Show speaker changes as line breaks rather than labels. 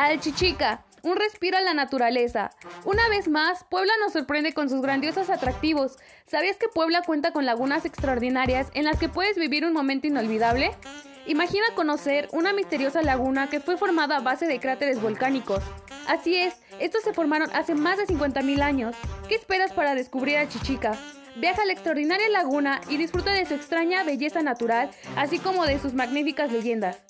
Al Chichica, un respiro a la naturaleza. Una vez más, Puebla nos sorprende con sus grandiosos atractivos. ¿Sabías que Puebla cuenta con lagunas extraordinarias en las que puedes vivir un momento inolvidable? Imagina conocer una misteriosa laguna que fue formada a base de cráteres volcánicos. Así es, estos se formaron hace más de 50.000 años. ¿Qué esperas para descubrir Alchichica? Viaja a la extraordinaria laguna y disfruta de su extraña belleza natural, así como de sus magníficas leyendas.